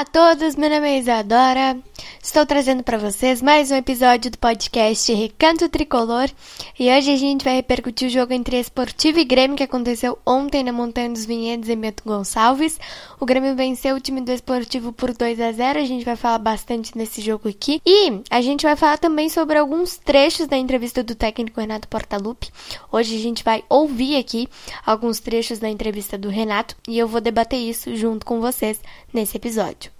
A todos, meu nome é Isadora. Estou trazendo para vocês mais um episódio do podcast Recanto Tricolor e hoje a gente vai repercutir o jogo entre Esportivo e Grêmio que aconteceu ontem na Montanha dos Vinhedos em Bento Gonçalves. O Grêmio venceu o time do Esportivo por 2 a 0. A gente vai falar bastante nesse jogo aqui e a gente vai falar também sobre alguns trechos da entrevista do técnico Renato Portaluppi. Hoje a gente vai ouvir aqui alguns trechos da entrevista do Renato e eu vou debater isso junto com vocês nesse episódio.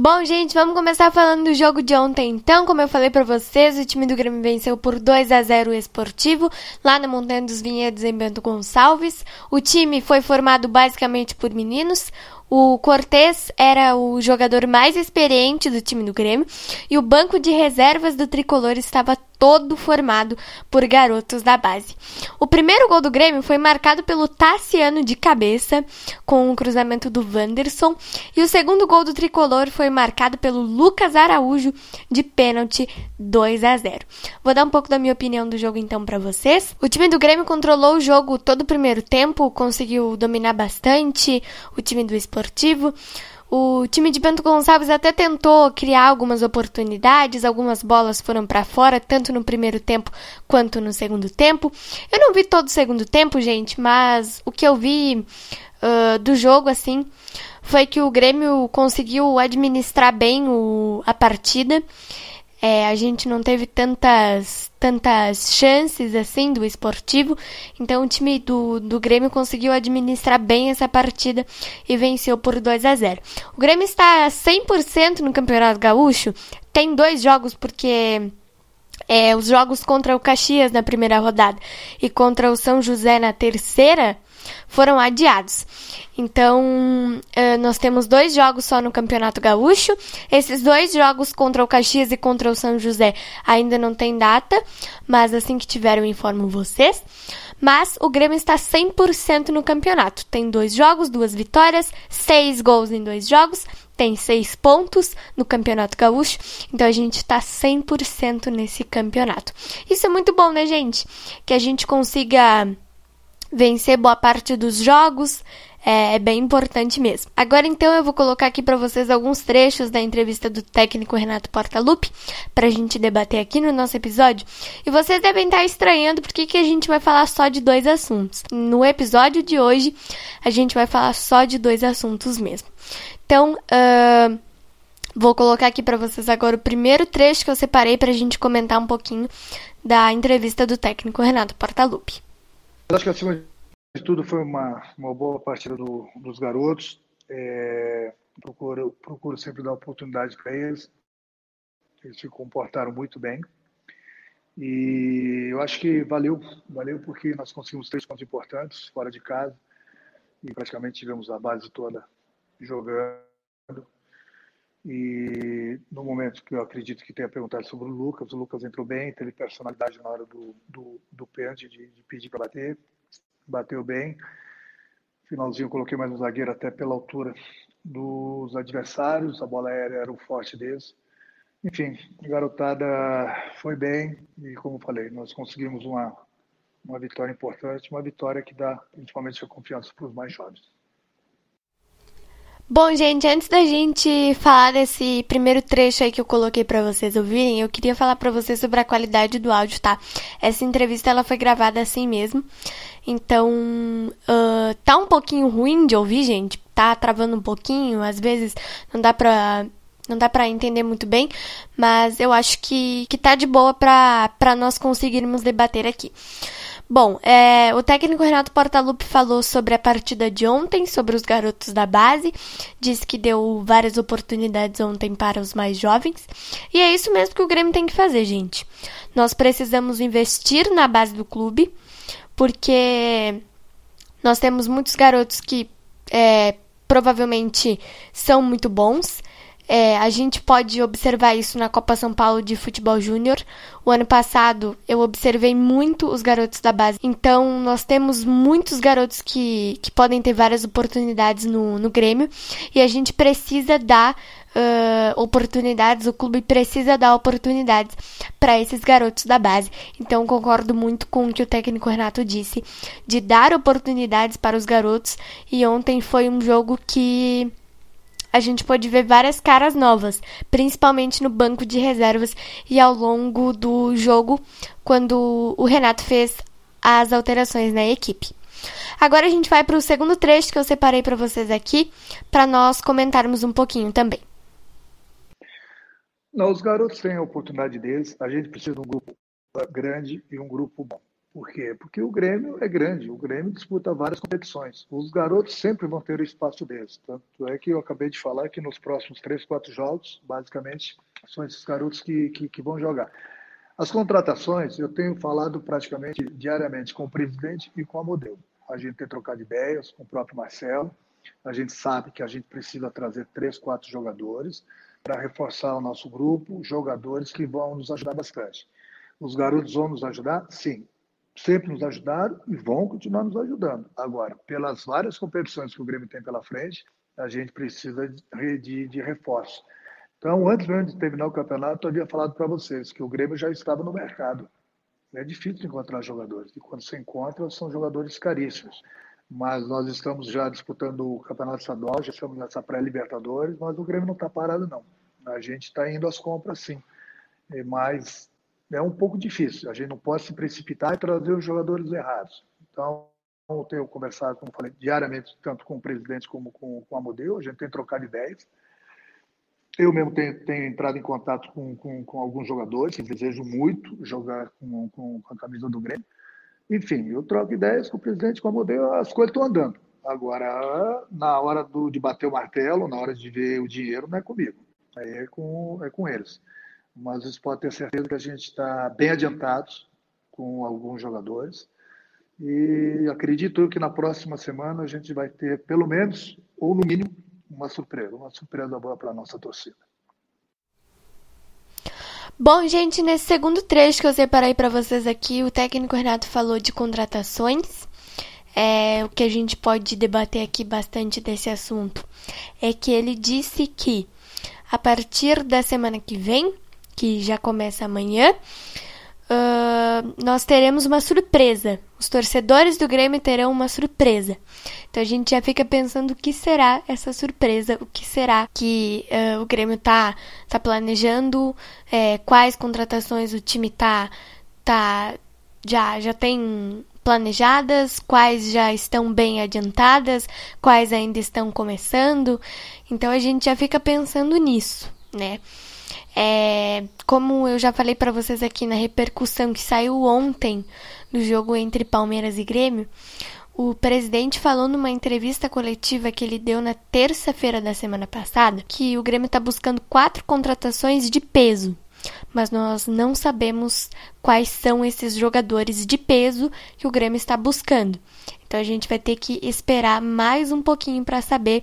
Bom, gente, vamos começar falando do jogo de ontem. Então, como eu falei para vocês, o time do Grêmio venceu por 2 a 0 o Esportivo, lá na Montanha dos Vinhedos, em Bento Gonçalves. O time foi formado basicamente por meninos. O Cortez era o jogador mais experiente do time do Grêmio e o banco de reservas do tricolor estava todo formado por garotos da base. O primeiro gol do Grêmio foi marcado pelo Tassiano de cabeça, com o um cruzamento do Wanderson, e o segundo gol do tricolor foi marcado pelo Lucas Araújo de pênalti 2 a 0. Vou dar um pouco da minha opinião do jogo então para vocês. O time do Grêmio controlou o jogo todo o primeiro tempo, conseguiu dominar bastante o time do Esportivo. O time de Bento Gonçalves até tentou criar algumas oportunidades, algumas bolas foram para fora, tanto no primeiro tempo quanto no segundo tempo. Eu não vi todo o segundo tempo, gente, mas o que eu vi uh, do jogo, assim, foi que o Grêmio conseguiu administrar bem o, a partida é, a gente não teve tantas, tantas chances assim do esportivo, então o time do, do Grêmio conseguiu administrar bem essa partida e venceu por 2 a 0. O Grêmio está 100% no Campeonato Gaúcho, tem dois jogos porque é, os jogos contra o Caxias na primeira rodada e contra o São José na terceira foram adiados. Então, eh, nós temos dois jogos só no Campeonato Gaúcho. Esses dois jogos contra o Caxias e contra o São José ainda não tem data, mas assim que tiver eu informo vocês. Mas o Grêmio está 100% no campeonato. Tem dois jogos, duas vitórias, seis gols em dois jogos, tem seis pontos no Campeonato Gaúcho, então a gente está 100% nesse campeonato. Isso é muito bom, né, gente? Que a gente consiga vencer boa parte dos jogos. É, é bem importante mesmo. Agora então eu vou colocar aqui para vocês alguns trechos da entrevista do técnico Renato Portaluppi para a gente debater aqui no nosso episódio. E vocês devem estar estranhando porque que a gente vai falar só de dois assuntos. No episódio de hoje a gente vai falar só de dois assuntos mesmo. Então, uh, vou colocar aqui para vocês agora o primeiro trecho que eu separei para a gente comentar um pouquinho da entrevista do técnico Renato Portaluppi. Eu acho que acima de tudo foi uma, uma boa partida do, dos garotos. É, procuro, procuro sempre dar oportunidade para eles. Eles se comportaram muito bem. E eu acho que valeu, valeu porque nós conseguimos três pontos importantes fora de casa e praticamente tivemos a base toda jogando. E no momento que eu acredito que tenha perguntado sobre o Lucas, o Lucas entrou bem, teve personalidade na hora do, do, do pênalti, de, de pedir para bater, bateu bem. Finalzinho eu coloquei mais um zagueiro até pela altura dos adversários, a bola aérea era o forte deles. Enfim, a garotada foi bem e, como falei, nós conseguimos uma, uma vitória importante, uma vitória que dá principalmente a confiança para os mais jovens. Bom, gente, antes da gente falar desse primeiro trecho aí que eu coloquei para vocês ouvirem, eu queria falar para vocês sobre a qualidade do áudio, tá? Essa entrevista ela foi gravada assim mesmo, então uh, tá um pouquinho ruim de ouvir, gente. Tá travando um pouquinho, às vezes não dá pra não dá para entender muito bem, mas eu acho que, que tá de boa para nós conseguirmos debater aqui. Bom, é, o técnico Renato Portaluppi falou sobre a partida de ontem, sobre os garotos da base, disse que deu várias oportunidades ontem para os mais jovens, e é isso mesmo que o Grêmio tem que fazer, gente. Nós precisamos investir na base do clube, porque nós temos muitos garotos que é, provavelmente são muito bons, é, a gente pode observar isso na Copa São Paulo de Futebol Júnior. O ano passado eu observei muito os garotos da base. Então nós temos muitos garotos que, que podem ter várias oportunidades no, no Grêmio e a gente precisa dar uh, oportunidades, o clube precisa dar oportunidades para esses garotos da base. Então concordo muito com o que o técnico Renato disse de dar oportunidades para os garotos e ontem foi um jogo que a gente pôde ver várias caras novas, principalmente no banco de reservas e ao longo do jogo, quando o Renato fez as alterações na equipe. Agora a gente vai para o segundo trecho que eu separei para vocês aqui, para nós comentarmos um pouquinho também. Não, os garotos têm a oportunidade deles, a gente precisa de um grupo grande e um grupo bom. Por quê? Porque o Grêmio é grande, o Grêmio disputa várias competições. Os garotos sempre vão ter o espaço deles. Tanto é que eu acabei de falar que nos próximos três, quatro jogos, basicamente, são esses garotos que, que, que vão jogar. As contratações, eu tenho falado praticamente diariamente com o presidente e com a modelo. A gente tem trocado ideias com o próprio Marcelo. A gente sabe que a gente precisa trazer três, quatro jogadores para reforçar o nosso grupo, jogadores que vão nos ajudar bastante. Os garotos vão nos ajudar? Sim sempre nos ajudaram e vão continuar nos ajudando. Agora, pelas várias competições que o Grêmio tem pela frente, a gente precisa de, de, de reforço. Então, antes mesmo de terminar o campeonato, eu havia falado para vocês que o Grêmio já estava no mercado. É difícil encontrar jogadores, e quando se encontra, são jogadores caríssimos. Mas nós estamos já disputando o campeonato estadual, já estamos nessa pré-Libertadores, mas o Grêmio não está parado, não. A gente está indo às compras, sim. Mas é um pouco difícil. A gente não pode se precipitar e trazer os jogadores errados. Então, eu tenho conversado, como falei, diariamente, tanto com o presidente como com, com a Modelo, a gente tem trocado ideias. Eu mesmo tenho, tenho entrado em contato com, com, com, alguns jogadores que desejam muito jogar com, com, a camisa do Grêmio. Enfim, eu troco ideias com o presidente, com a Modelo, as coisas estão andando. Agora, na hora do, de bater o martelo, na hora de ver o dinheiro, não é comigo. É com, é com eles mas vocês podem ter certeza que a gente está bem adiantado com alguns jogadores. E acredito que na próxima semana a gente vai ter, pelo menos, ou no mínimo, uma surpresa, uma surpresa boa para a nossa torcida. Bom, gente, nesse segundo trecho que eu separei para vocês aqui, o técnico Renato falou de contratações. É, o que a gente pode debater aqui bastante desse assunto é que ele disse que a partir da semana que vem que já começa amanhã, uh, nós teremos uma surpresa. Os torcedores do Grêmio terão uma surpresa. Então a gente já fica pensando o que será essa surpresa, o que será que uh, o Grêmio tá, tá planejando, é, quais contratações o time tá, tá já, já tem planejadas, quais já estão bem adiantadas, quais ainda estão começando. Então a gente já fica pensando nisso, né? É, como eu já falei para vocês aqui na repercussão que saiu ontem do jogo entre Palmeiras e Grêmio, o presidente falou numa entrevista coletiva que ele deu na terça-feira da semana passada que o Grêmio está buscando quatro contratações de peso, mas nós não sabemos quais são esses jogadores de peso que o Grêmio está buscando. Então a gente vai ter que esperar mais um pouquinho para saber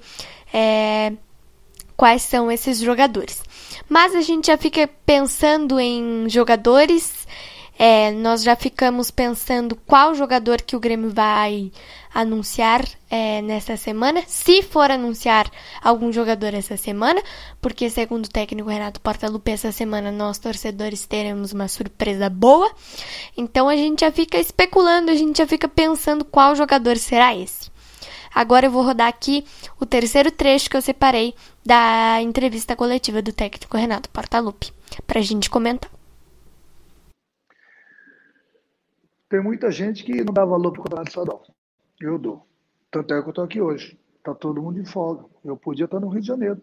é, quais são esses jogadores. Mas a gente já fica pensando em jogadores É, nós já ficamos pensando qual jogador que o Grêmio vai anunciar é, nessa semana, se for anunciar algum jogador essa semana, porque segundo o técnico Renato Portaluppi, essa semana nós torcedores teremos uma surpresa boa. Então a gente já fica especulando, a gente já fica pensando qual jogador será esse. Agora eu vou rodar aqui o terceiro trecho que eu separei da entrevista coletiva do técnico Renato Portaluppi, para a gente comentar. Tem muita gente que não dá valor para o campeonato estadual. Eu dou. Tanto é que eu estou aqui hoje. Está todo mundo de folga. Eu podia estar no Rio de Janeiro.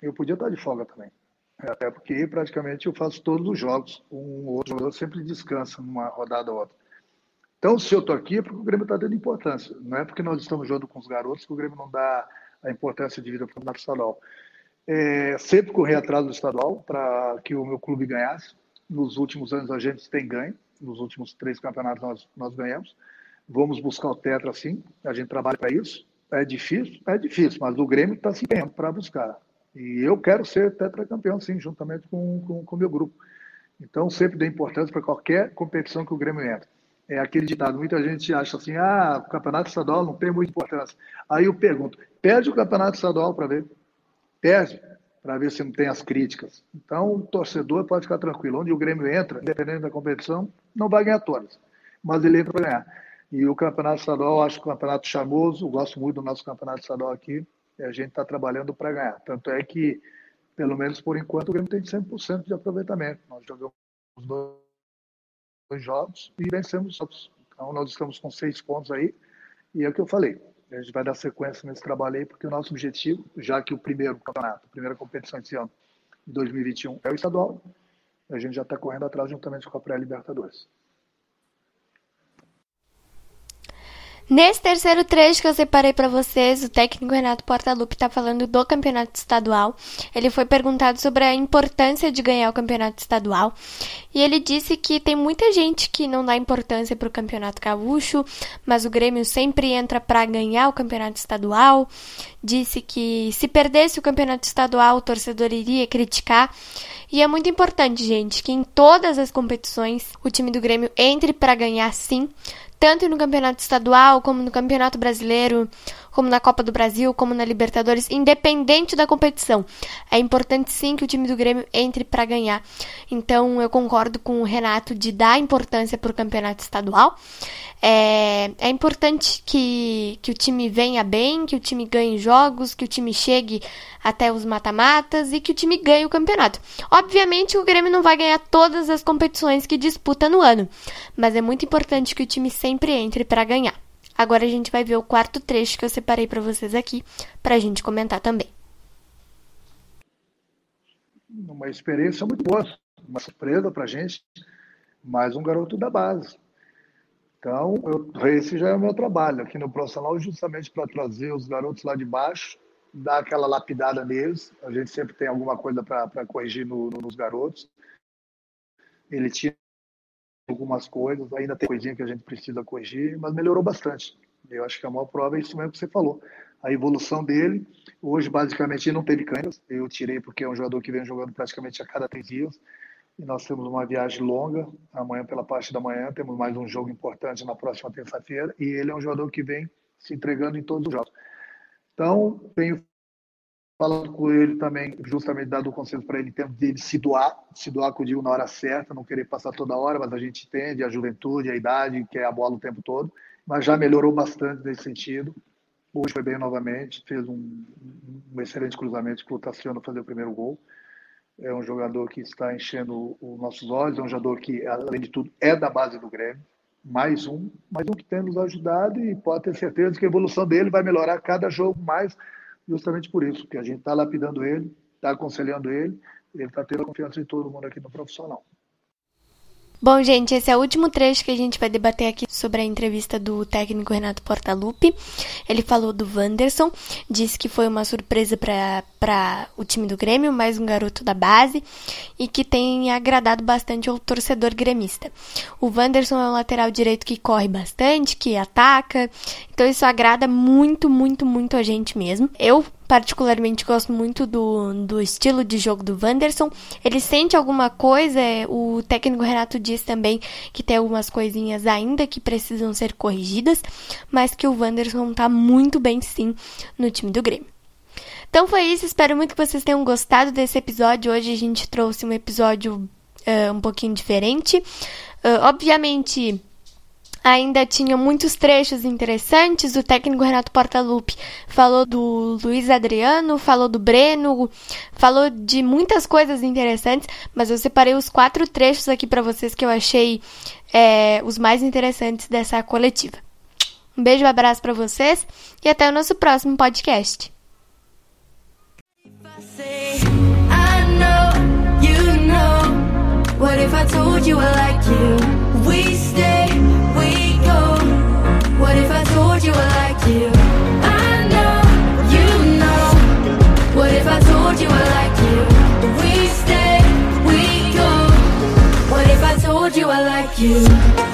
Eu podia estar de folga também. Até porque praticamente eu faço todos os jogos. Um outro jogador sempre descansa numa rodada ou outra. Então, se eu estou aqui é porque o Grêmio está dando importância. Não é porque nós estamos jogando com os garotos que o Grêmio não dá a importância de vida para o estadual. É, sempre correr atrás do estadual para que o meu clube ganhasse. Nos últimos anos a gente tem ganho. Nos últimos três campeonatos nós, nós ganhamos. Vamos buscar o tetra, sim. A gente trabalha para isso. É difícil? É difícil, mas o Grêmio está se empenhando para buscar. E eu quero ser tetracampeão, sim, juntamente com o meu grupo. Então, sempre dei importância para qualquer competição que o Grêmio entra. É aquele ditado, muita gente acha assim, ah, o campeonato estadual não tem muita importância. Aí eu pergunto, perde o campeonato estadual para ver. Perde, para ver se não tem as críticas. Então, o torcedor pode ficar tranquilo. Onde o Grêmio entra, independente da competição, não vai ganhar todas. Mas ele entra para ganhar. E o campeonato estadual, acho que o campeonato charmoso, gosto muito do nosso campeonato estadual aqui, e a gente está trabalhando para ganhar. Tanto é que, pelo menos por enquanto, o Grêmio tem 100% de aproveitamento. Nós jogamos dois jogos e vencemos todos. Então, nós estamos com seis pontos aí, e é o que eu falei. A gente vai dar sequência nesse trabalho aí, porque o nosso objetivo, já que o primeiro campeonato, a primeira competição esse ano, de 2021, é o estadual, a gente já está correndo atrás juntamente com a pré-Libertadores. Nesse terceiro trecho que eu separei para vocês, o técnico Renato Portaluppi está falando do campeonato estadual. Ele foi perguntado sobre a importância de ganhar o campeonato estadual e ele disse que tem muita gente que não dá importância para o campeonato gaúcho, mas o Grêmio sempre entra para ganhar o campeonato estadual. Disse que se perdesse o campeonato estadual, o torcedor iria criticar. E é muito importante, gente, que em todas as competições o time do Grêmio entre para ganhar sim tanto no campeonato estadual, como no campeonato brasileiro, como na Copa do Brasil, como na Libertadores, independente da competição. É importante sim que o time do Grêmio entre para ganhar. Então eu concordo com o Renato de dar importância para o campeonato estadual. É, é importante que, que o time venha bem, que o time ganhe jogos, que o time chegue até os mata-matas e que o time ganhe o campeonato. Obviamente, o Grêmio não vai ganhar todas as competições que disputa no ano, mas é muito importante que o time sempre entre para ganhar. Agora a gente vai ver o quarto trecho que eu separei para vocês aqui, para a gente comentar também. Uma experiência muito boa, uma surpresa para a gente, mais um garoto da base então, eu, esse já é o meu trabalho aqui no profissional, justamente para trazer os garotos lá de baixo, dar aquela lapidada neles. A gente sempre tem alguma coisa para corrigir no, no, nos garotos. Ele tinha algumas coisas, ainda tem coisinha que a gente precisa corrigir, mas melhorou bastante. Eu acho que a maior prova é isso mesmo que você falou. A evolução dele, hoje basicamente ele não teve câimbras, eu tirei porque é um jogador que vem jogando praticamente a cada três dias e nós temos uma viagem longa, amanhã pela parte da manhã, temos mais um jogo importante na próxima terça-feira, e ele é um jogador que vem se entregando em todos os jogos. Então, tenho falado com ele também, justamente dado o conselho para ele, tempo de se doar, se doar com o digo na hora certa, não querer passar toda hora, mas a gente entende a juventude, a idade, que é a bola o tempo todo, mas já melhorou bastante nesse sentido. Hoje foi bem novamente, fez um, um excelente cruzamento que Tassiano fazer o primeiro gol é um jogador que está enchendo os nossos olhos, é um jogador que, além de tudo, é da base do Grêmio. Mais um, mais um que tem nos ajudado e pode ter certeza que a evolução dele vai melhorar cada jogo mais, justamente por isso, que a gente está lapidando ele, está aconselhando ele, ele está tendo a confiança de todo mundo aqui no profissional. Bom, gente, esse é o último trecho que a gente vai debater aqui sobre a entrevista do técnico Renato Portaluppi. Ele falou do Wanderson, disse que foi uma surpresa para para o time do Grêmio, mais um garoto da base e que tem agradado bastante ao torcedor gremista. O Wanderson é um lateral direito que corre bastante, que ataca, então isso agrada muito, muito, muito a gente mesmo. Eu particularmente gosto muito do, do estilo de jogo do Wanderson. Ele sente alguma coisa, é, o técnico Renato diz também que tem algumas coisinhas ainda que precisam ser corrigidas, mas que o Wanderson tá muito bem sim no time do Grêmio. Então foi isso, espero muito que vocês tenham gostado desse episódio. Hoje a gente trouxe um episódio uh, um pouquinho diferente. Uh, obviamente, ainda tinha muitos trechos interessantes. O técnico Renato Portaluppi falou do Luiz Adriano, falou do Breno, falou de muitas coisas interessantes, mas eu separei os quatro trechos aqui para vocês que eu achei é, os mais interessantes dessa coletiva. Um beijo, um abraço para vocês e até o nosso próximo podcast. What if I told you I like you? We stay, we go. What if I told you I like you? I know, you know. What if I told you I like you? We stay, we go. What if I told you I like you?